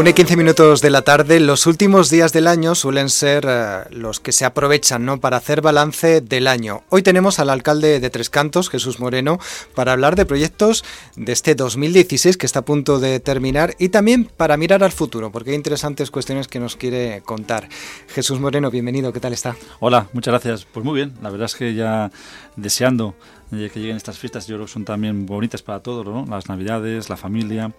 Una y 15 minutos de la tarde, los últimos días del año suelen ser eh, los que se aprovechan ¿no? para hacer balance del año. Hoy tenemos al alcalde de Tres Cantos, Jesús Moreno, para hablar de proyectos de este 2016 que está a punto de terminar y también para mirar al futuro, porque hay interesantes cuestiones que nos quiere contar. Jesús Moreno, bienvenido, ¿qué tal está? Hola, muchas gracias. Pues muy bien, la verdad es que ya deseando que lleguen estas fiestas, yo creo que son también bonitas para todos, ¿no? Las navidades, la familia,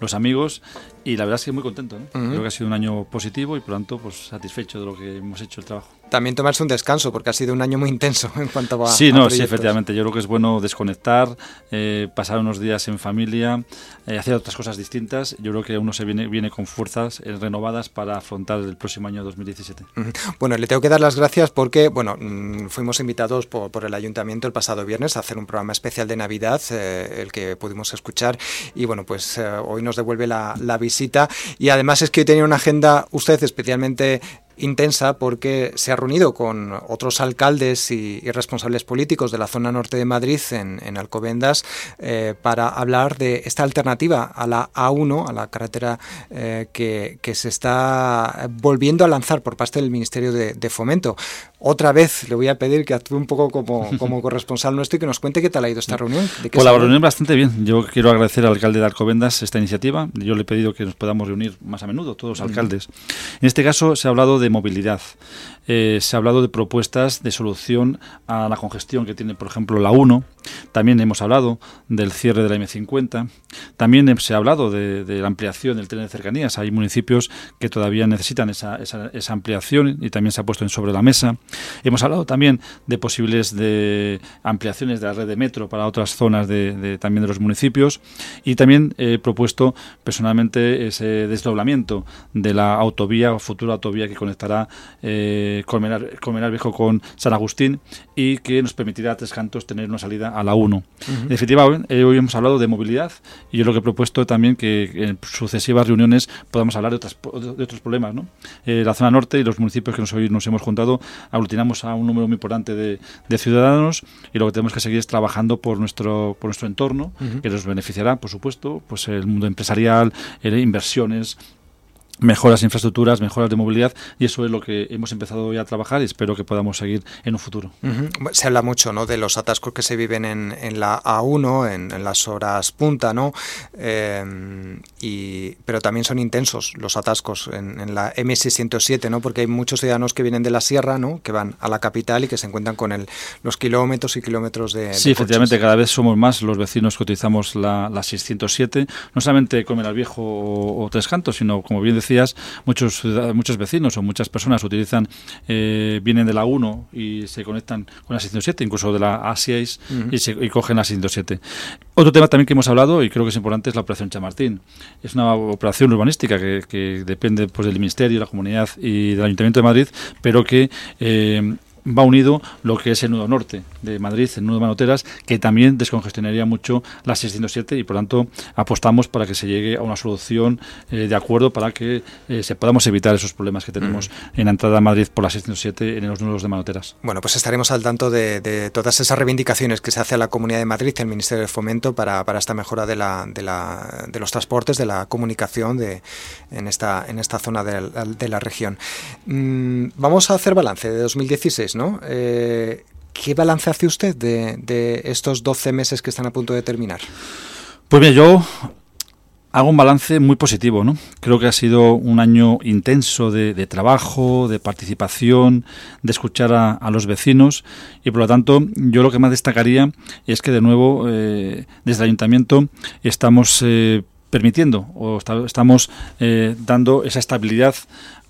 los amigos y la verdad es que muy contento. ¿no? Creo que ha sido un año positivo y por lo tanto pues, satisfecho de lo que hemos hecho el trabajo. También tomarse un descanso porque ha sido un año muy intenso en cuanto a. Sí, no, sí, efectivamente. Yo creo que es bueno desconectar, eh, pasar unos días en familia, eh, hacer otras cosas distintas. Yo creo que uno se viene, viene con fuerzas eh, renovadas para afrontar el próximo año 2017. Bueno, le tengo que dar las gracias porque, bueno, mm, fuimos invitados por, por, el ayuntamiento el pasado viernes a hacer un programa especial de Navidad, el que pudimos escuchar. Y bueno, pues hoy nos devuelve la, la visita. Y además es que hoy tenía una agenda, usted especialmente intensa porque se ha reunido con otros alcaldes y, responsables políticos de la zona norte de Madrid en, en Alcobendas eh, para hablar de esta alternativa a la A1, a la carretera eh, que, se está volviendo a lanzar por parte del Ministerio de, Fomento. Otra vez le voy a pedir que actúe un poco como, como corresponsal nuestro y que nos cuente qué tal ha ido esta reunión. ¿De pues la reunión bastante bien. Yo quiero agradecer al alcalde de Alcobendas esta iniciativa. Yo le he pedido que nos podamos reunir más a menudo, todos los alcaldes. En este caso se ha hablado de movilidad. Eh, se ha hablado de propuestas de solución a la congestión que tiene, por ejemplo, la 1. También hemos hablado del cierre de la M50. También se ha hablado de, de la ampliación del tren de cercanías. Hay municipios que todavía necesitan esa, esa, esa, ampliación y también se ha puesto en sobre la mesa. Hemos hablado también de posibles de ampliaciones de la red de metro para otras zonas de, de también de los municipios y también he propuesto personalmente ese desdoblamiento de la autovía o futura autovía que conectará eh, Colmenar, Colmenar, Viejo con San Agustín y que nos permitirá a Tres Cantos tener una salida a la 1. Uh -huh. En definitiva, hoy, eh, hoy, hemos hablado de movilidad y yo lo que he propuesto también que en sucesivas reuniones podamos hablar de, otras, de otros problemas. ¿no? Eh, la zona norte y los municipios que nos, hoy nos hemos juntado aglutinamos a un número muy importante de, de, ciudadanos y lo que tenemos que seguir es trabajando por nuestro, por nuestro entorno, uh -huh. que nos beneficiará, por supuesto, pues el mundo empresarial, inversiones, mejoras de infraestructuras, mejoras de movilidad y eso es lo que hemos empezado ya a trabajar y espero que podamos seguir en un futuro. Uh -huh. Se habla mucho ¿no? de los atascos que se viven en, en la A1, en, en, las horas punta, ¿no? Eh, y, pero también son intensos los atascos en, en, la M607, ¿no? porque hay muchos ciudadanos que vienen de la sierra, ¿no? que van a la capital y que se encuentran con el, los kilómetros y kilómetros de... Sí, de efectivamente, cada vez somos más los vecinos que utilizamos la, la 607, no solamente Comer al Viejo o, o Tres Cantos, sino como bien decías, muchos, muchos vecinos o muchas personas utilizan, eh, vienen de la 1 y se conectan con la 607, incluso de la A6 uh -huh. y, se, y, cogen la 607. Otro tema también que hemos hablado y creo que es importante es la operación Chamartín. Es una operación urbanística que, que depende pues, del Ministerio, la Comunidad y del Ayuntamiento de Madrid, pero que eh, va unido lo que es el nudo norte de Madrid, el nudo de Manoteras, que también descongestionaría mucho la 607 y por tanto apostamos para que se llegue a una solución eh, de acuerdo para que eh, se podamos evitar esos problemas que tenemos mm. en la entrada a Madrid por la 607 en los nudos de Manoteras. Bueno, pues estaremos al tanto de, de, todas esas reivindicaciones que se hace a la Comunidad de Madrid, el Ministerio de Fomento, para, para esta mejora de, la, de, la, de los transportes, de la comunicación de, en, esta, en esta zona de la, de la región. Mm, vamos a hacer balance de 2016. ¿No? Eh, ¿Qué balance hace usted de, estos 12 meses que están a punto de terminar? Pues bien, yo hago un balance muy positivo, ¿no? Creo que ha sido un año intenso de, trabajo, de participación, de escuchar a, a, los vecinos y por lo tanto yo lo que más destacaría es que de nuevo eh, desde el ayuntamiento estamos eh, permitiendo o está, estamos eh, dando esa estabilidad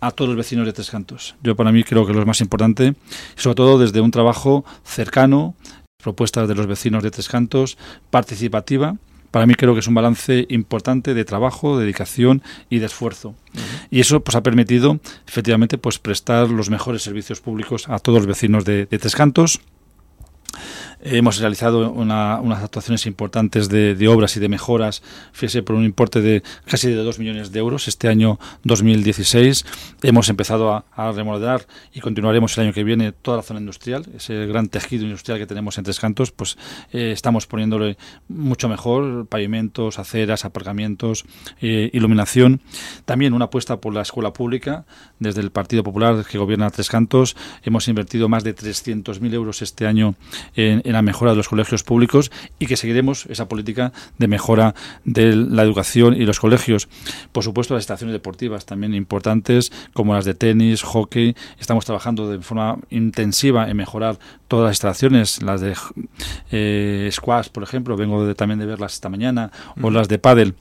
a todos los vecinos de Tres Cantos. Yo para mí creo que lo es más importante, sobre todo desde un trabajo cercano, propuestas de los vecinos de Tres Cantos, participativa. Para mí creo que es un balance importante de trabajo, de dedicación y de esfuerzo. Uh -huh. Y eso pues ha permitido efectivamente pues prestar los mejores servicios públicos a todos los vecinos de, de Tres Cantos Hemos realizado unas actuaciones importantes de, obras y de mejoras, fíjese, por un importe de casi de 2 millones de euros este año 2016. Hemos empezado a, remodelar y continuaremos el año que viene toda la zona industrial, ese gran tejido industrial que tenemos en Tres Cantos, pues eh, estamos poniéndole mucho mejor, pavimentos, aceras, aparcamientos, eh, iluminación. También una apuesta por la escuela pública. Desde el Partido Popular que gobierna Tres Cantos hemos invertido más de 300.000 euros este año en la mejora de los colegios públicos y que seguiremos esa política de mejora de la educación y los colegios. Por supuesto, las estaciones deportivas también importantes, como las de tenis, hockey. Estamos trabajando de forma intensiva en mejorar todas las instalaciones, las de eh, squash, por ejemplo, vengo de, también de verlas esta mañana, o las de pádel.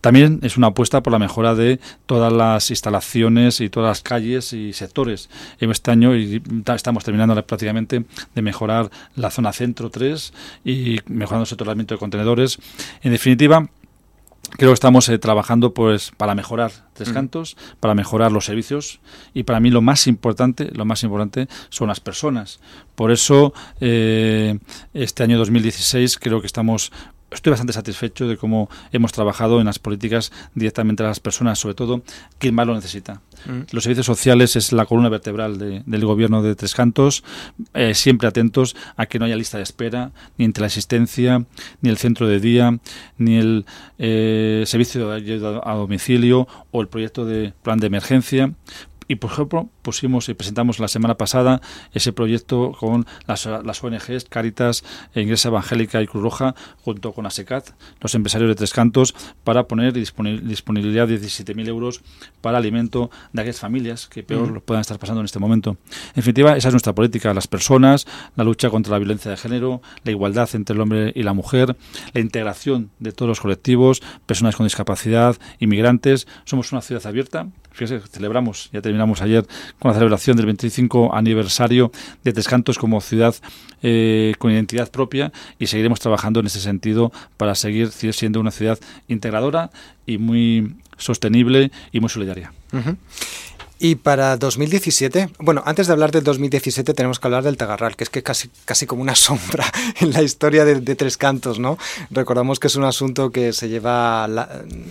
También es una apuesta por la mejora de todas las instalaciones y todas las calles y sectores. Este año estamos terminando prácticamente de mejorar la zona centro 3 y mejorando el sectoramiento de contenedores. En definitiva, creo que estamos eh, trabajando pues para mejorar Tres mm. Cantos, para mejorar los servicios y para mí lo más importante, lo más importante son las personas. Por eso eh, este año 2016 creo que estamos estoy bastante satisfecho de cómo hemos trabajado en las políticas directamente a las personas, sobre todo quien más lo necesita. Mm. Los servicios sociales es la columna vertebral del gobierno de Tres Cantos, eh, siempre atentos a que no haya lista de espera, ni entre la asistencia, ni el centro de día, ni el eh, servicio de ayuda a domicilio o el proyecto de plan de emergencia, y por ejemplo pusimos y presentamos la semana pasada ese proyecto con las, las ONGs Caritas, Iglesia Evangélica y Cruz Roja junto con ASECAT, los empresarios de Tres Cantos, para poner disponibilidad de 17.000 euros para alimento de aquellas familias que peor lo puedan estar pasando en este momento. En definitiva, esa es nuestra política, las personas, la lucha contra la violencia de género, la igualdad entre el hombre y la mujer, la integración de todos los colectivos, personas con discapacidad, inmigrantes. Somos una ciudad abierta fíjese, celebramos, ya terminamos ayer con la celebración del 25 aniversario de Tres Cantos como ciudad eh, con identidad propia y seguiremos trabajando en ese sentido para seguir siendo una ciudad integradora y muy sostenible y muy solidaria. Y para 2017, bueno, antes de hablar del 2017 tenemos que hablar del Tagarral, que es que casi, casi como una sombra en la historia de, Tres Cantos, ¿no? Recordamos que es un asunto que se lleva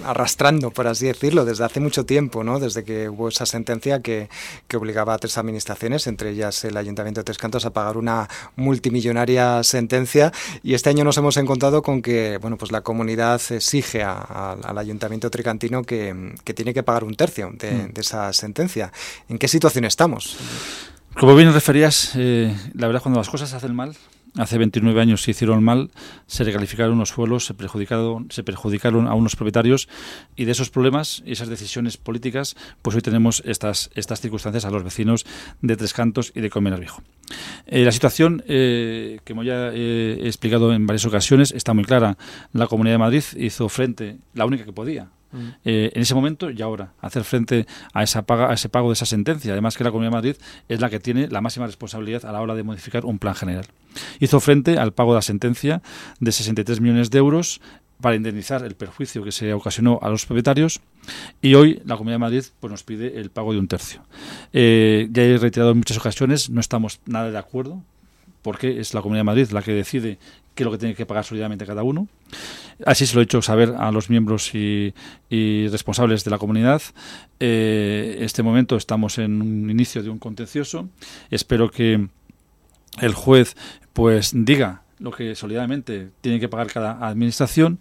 arrastrando, por así decirlo, desde hace mucho tiempo, ¿no? Desde que hubo esa sentencia que, que, obligaba a tres administraciones, entre ellas el Ayuntamiento de Tres Cantos, a pagar una multimillonaria sentencia. Y este año nos hemos encontrado con que, bueno, pues la comunidad exige al Ayuntamiento tricantino que, que, tiene que pagar un tercio de, mm. de esa sentencia. ¿En qué situación estamos? Como bien referías, eh, la verdad cuando las cosas se hacen mal, hace 29 años se hicieron mal, se recalificaron unos suelos, se perjudicaron, se perjudicaron a unos propietarios y de esos problemas y esas decisiones políticas, pues hoy tenemos estas, circunstancias a los vecinos de Tres Cantos y de Colmenar Viejo. Eh, la situación, eh, como ya he explicado en varias ocasiones, está muy clara. La Comunidad de Madrid hizo frente, la única que podía, eh, en ese momento y ahora, hacer frente a, esa paga, a ese pago de esa sentencia. Además que la Comunidad de Madrid es la que tiene la máxima responsabilidad a la hora de modificar un plan general. Hizo frente al pago de la sentencia de 63 millones de euros para indemnizar el perjuicio que se ocasionó a los propietarios y hoy la Comunidad de Madrid pues, nos pide el pago de un tercio. Eh, ya he reiterado en muchas ocasiones, no estamos nada de acuerdo porque es la Comunidad de Madrid la que decide qué es lo que tiene que pagar solidariamente cada uno. Así se lo he hecho saber a los miembros y, responsables de la comunidad. Eh, este momento estamos en un inicio de un contencioso. Espero que el juez pues diga lo que solidariamente tiene que pagar cada administración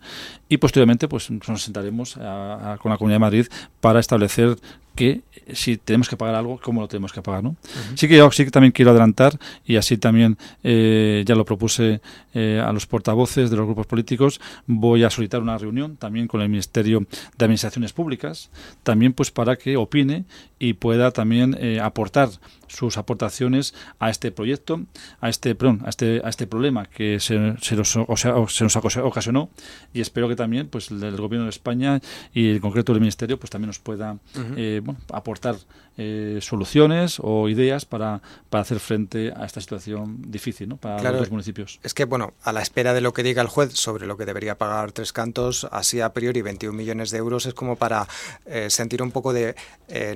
y posteriormente pues nos sentaremos con la Comunidad de Madrid para establecer que si tenemos que pagar algo, cómo lo tenemos que pagar. ¿no? Sí que yo sí que también quiero adelantar, y así también eh, ya lo propuse eh, a los portavoces de los grupos políticos, voy a solicitar una reunión también con el Ministerio de Administraciones Públicas, también pues para que opine y pueda también eh, aportar sus aportaciones a este proyecto, a este, perdón, a este, a este problema que se, se, nos, o sea, se nos ocasionó y espero que también pues el, gobierno de España y en concreto el ministerio pues también nos pueda eh, aportar eh, soluciones o ideas para, para, hacer frente a esta situación difícil ¿no? para los municipios. Es que, bueno, a la espera de lo que diga el juez sobre lo que debería pagar Tres Cantos, así a priori 21 millones de euros es como para eh, sentir un poco de,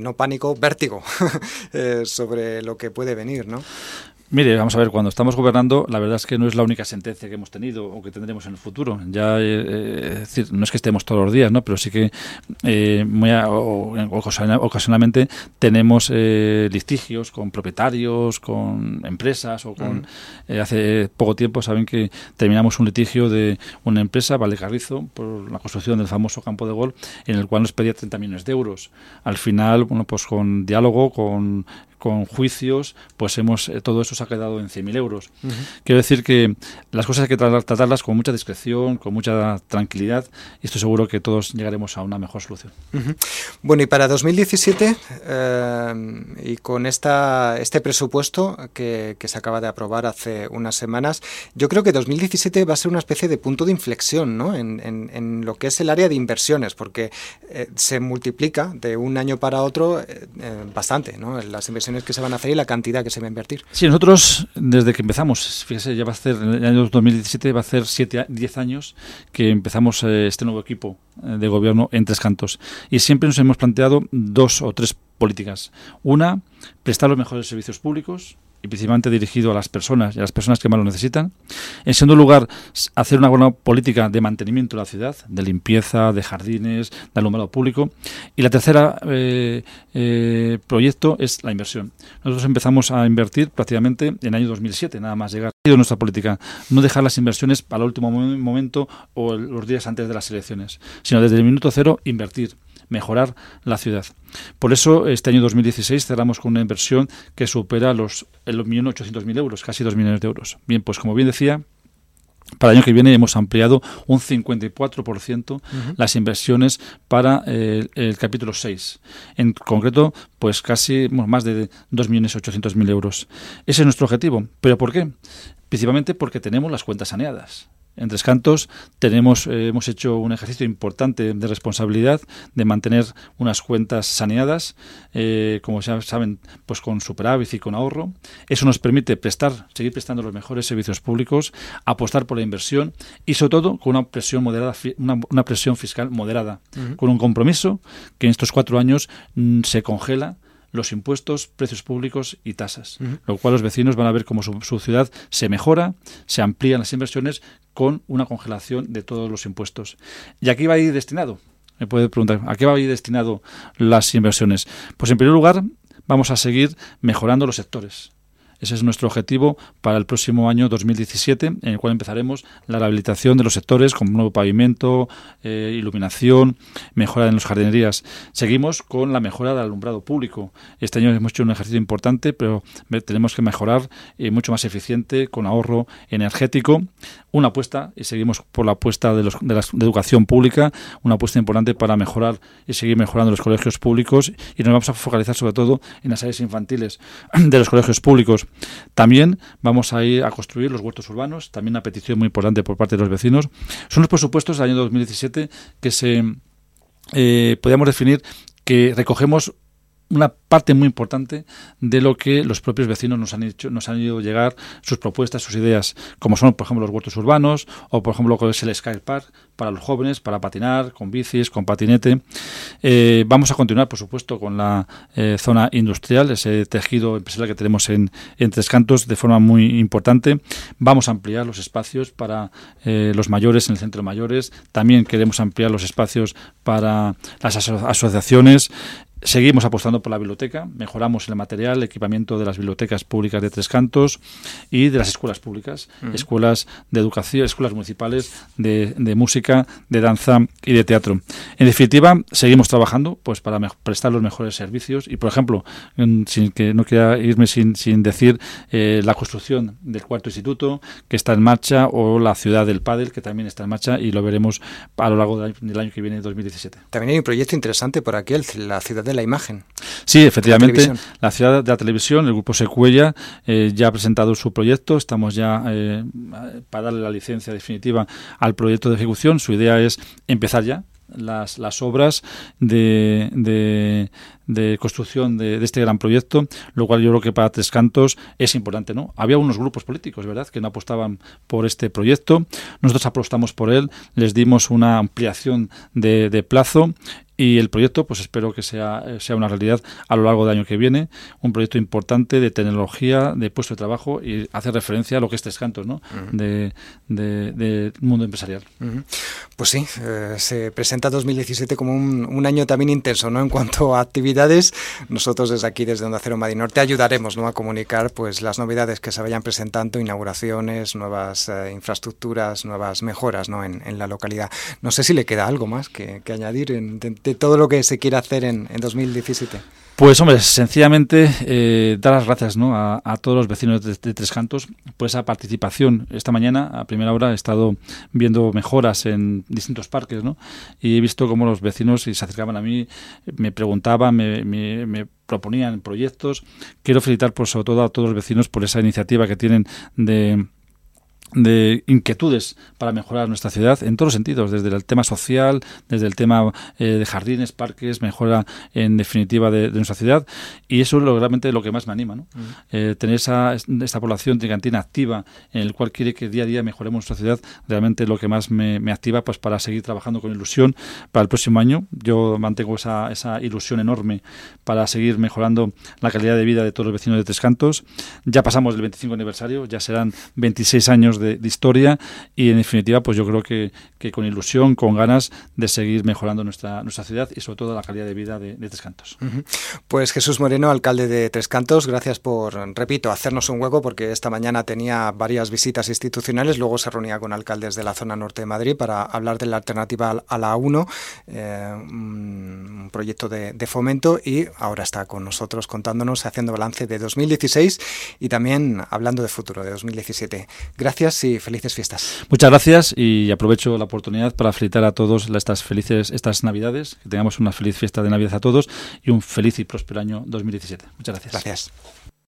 no pánico, vértigo sobre lo que puede venir, ¿no? Mire, vamos a ver, cuando estamos gobernando, la verdad es que no es la única sentencia que hemos tenido o que tendremos en el futuro. Ya, eh, eh, es decir, no es que estemos todos los días, ¿no? Pero sí que eh, muy ocasionalmente tenemos litigios con propietarios, con empresas o con... hace poco tiempo saben que terminamos un litigio de una empresa, Carrizo, por la construcción del famoso campo de gol, en el cual nos pedía 30 millones de euros. Al final, bueno, pues con diálogo, con con juicios, pues hemos eh, todo eso se ha quedado en 100.000 euros. Quiero decir que las cosas hay que tratarlas con mucha discreción, con mucha tranquilidad y estoy seguro que todos llegaremos a una mejor solución. Bueno, y para 2017 eh, y con esta, este presupuesto que, se acaba de aprobar hace unas semanas, yo creo que 2017 va a ser una especie de punto de inflexión ¿no? en, lo que es el área de inversiones, porque eh, se multiplica de un año para otro bastante ¿no? las inversiones que se van a hacer y la cantidad que se va a invertir. Sí, nosotros desde que empezamos, fíjese, ya va a ser en el año 2017, va a ser 7, 10 años que empezamos eh, este nuevo equipo eh, de gobierno en Tres Cantos. Y siempre nos hemos planteado dos o tres políticas. Una, prestar los mejores servicios públicos, y principalmente dirigido a las personas y a las personas que más lo necesitan. En segundo lugar, hacer una buena política de mantenimiento de la ciudad, de limpieza, de jardines, de alumbrado público. Y la tercera eh, eh, proyecto es la inversión. Nosotros empezamos a invertir prácticamente en el año 2007, nada más llegar. a nuestra política, no dejar las inversiones para el último momento o los días antes de las elecciones, sino desde el minuto cero invertir mejorar la ciudad. Por eso, este año 2016 cerramos con una inversión que supera los, los 1.800.000 euros, casi 2 millones de euros. Bien, pues como bien decía, para el año que viene hemos ampliado un 54% las inversiones para el, capítulo 6. En concreto, pues casi más de 2.800.000 euros. Ese es nuestro objetivo. ¿Pero por qué? Principalmente porque tenemos las cuentas saneadas. En Tres Cantos. Tenemos, eh, hemos hecho un ejercicio importante de responsabilidad de mantener unas cuentas saneadas, eh, como ya saben, pues con superávit y con ahorro. Eso nos permite prestar, seguir prestando los mejores servicios públicos, apostar por la inversión y sobre todo con una presión moderada, una, presión fiscal moderada, con un compromiso que en estos cuatro años mm, se congela los impuestos, precios públicos y tasas, lo cual los vecinos van a ver cómo su, ciudad se mejora, se amplían las inversiones con una congelación de todos los impuestos. ¿Y aquí va a ir destinado? Me puede preguntar, ¿a qué va a ir destinado las inversiones? Pues en primer lugar, vamos a seguir mejorando los sectores. Ese es nuestro objetivo para el próximo año 2017, en el cual empezaremos la rehabilitación de los sectores con nuevo pavimento, eh, iluminación, mejora en las jardinerías. Seguimos con la mejora del alumbrado público. Este año hemos hecho un ejercicio importante, pero tenemos que mejorar y mucho más eficiente con ahorro energético. Una apuesta, y seguimos por la apuesta de, los, de la educación pública, una apuesta importante para mejorar y seguir mejorando los colegios públicos y nos vamos a focalizar sobre todo en las áreas infantiles de los colegios públicos. También vamos a ir a construir los huertos urbanos, también una petición muy importante por parte de los vecinos. Son los presupuestos del año 2017 que se eh, podríamos definir que recogemos una parte muy importante de lo que los propios vecinos nos han hecho, nos han ido llegar sus propuestas, sus ideas, como son, por ejemplo, los huertos urbanos o, por ejemplo, lo que es el Sky Park para los jóvenes, para patinar, con bicis, con patinete. Eh, vamos a continuar, por supuesto, con la eh, zona industrial, ese tejido empresarial que tenemos en, en, Tres Cantos de forma muy importante. Vamos a ampliar los espacios para eh, los mayores en el centro de mayores. También queremos ampliar los espacios para las asociaciones. Seguimos apostando por la biblioteca, mejoramos el material, el equipamiento de las bibliotecas públicas de Tres Cantos y de las escuelas públicas, escuelas de educación, escuelas municipales de, música, de danza y de teatro. En definitiva, seguimos trabajando pues para prestar los mejores servicios y, por ejemplo, sin que no quiera irme sin, sin decir eh, la construcción del cuarto instituto que está en marcha o la ciudad del Padel que también está en marcha y lo veremos a lo largo del año, que viene, 2017. También hay un proyecto interesante por aquí, la ciudad de la imagen. Sí, efectivamente, la, ciudad de la televisión, el grupo Secuella, eh, ya ha presentado su proyecto. Estamos ya eh, para darle la licencia definitiva al proyecto de ejecución. Su idea es empezar ya las, las obras de, de construcción de, este gran proyecto, lo cual yo creo que para Tres Cantos es importante. ¿no? Había unos grupos políticos, ¿verdad?, que no apostaban por este proyecto. Nosotros apostamos por él, les dimos una ampliación de, de plazo y el proyecto pues espero que sea, sea una realidad a lo largo del año que viene, un proyecto importante de tecnología, de puesto de trabajo y hace referencia a lo que es Tres Cantos, ¿no? de, de, mundo empresarial. Pues sí, eh, se presenta 2017 como un, un, año también intenso ¿no? en cuanto a Nosotros desde aquí, desde Onda Cero Madrid Norte, ayudaremos ¿no? a comunicar pues las novedades que se vayan presentando, inauguraciones, nuevas eh, infraestructuras, nuevas mejoras ¿no? en, en, la localidad. No sé si le queda algo más que, que añadir en, de todo lo que se quiere hacer en, en 2017? Pues hombre, sencillamente eh, dar las gracias ¿no? a, todos los vecinos de, Tres Cantos por esa participación. Esta mañana, a primera hora, he estado viendo mejoras en distintos parques ¿no? y he visto cómo los vecinos se acercaban a mí, me preguntaban, me, me, me proponían proyectos. Quiero felicitar por sobre todo a todos los vecinos por esa iniciativa que tienen de de inquietudes para mejorar nuestra ciudad en todos los sentidos, desde el tema social, desde el tema eh, de jardines, parques, mejora en definitiva de, nuestra ciudad y eso es lo, realmente lo que más me anima, ¿no? Eh, tener esa, esta población tricantina activa en el cual quiere que día a día mejoremos nuestra ciudad, realmente lo que más me, activa pues para seguir trabajando con ilusión para el próximo año. Yo mantengo esa, esa ilusión enorme para seguir mejorando la calidad de vida de todos los vecinos de Tres Cantos. Ya pasamos el 25 aniversario, ya serán 26 años de de, historia y en definitiva pues yo creo que, con ilusión, con ganas de seguir mejorando nuestra, nuestra ciudad y sobre todo la calidad de vida de, Tres Cantos. Pues Jesús Moreno, alcalde de Tres Cantos, gracias por, repito, hacernos un hueco porque esta mañana tenía varias visitas institucionales, luego se reunía con alcaldes de la zona norte de Madrid para hablar de la alternativa a la A1, eh, un proyecto de, de fomento y ahora está con nosotros contándonos, haciendo balance de 2016 y también hablando de futuro de 2017. Gracias y felices fiestas. Muchas gracias y aprovecho la oportunidad para felicitar a todos estas felices estas Navidades, que tengamos una feliz fiesta de Navidad a todos y un feliz y próspero año 2017. Muchas gracias. Gracias.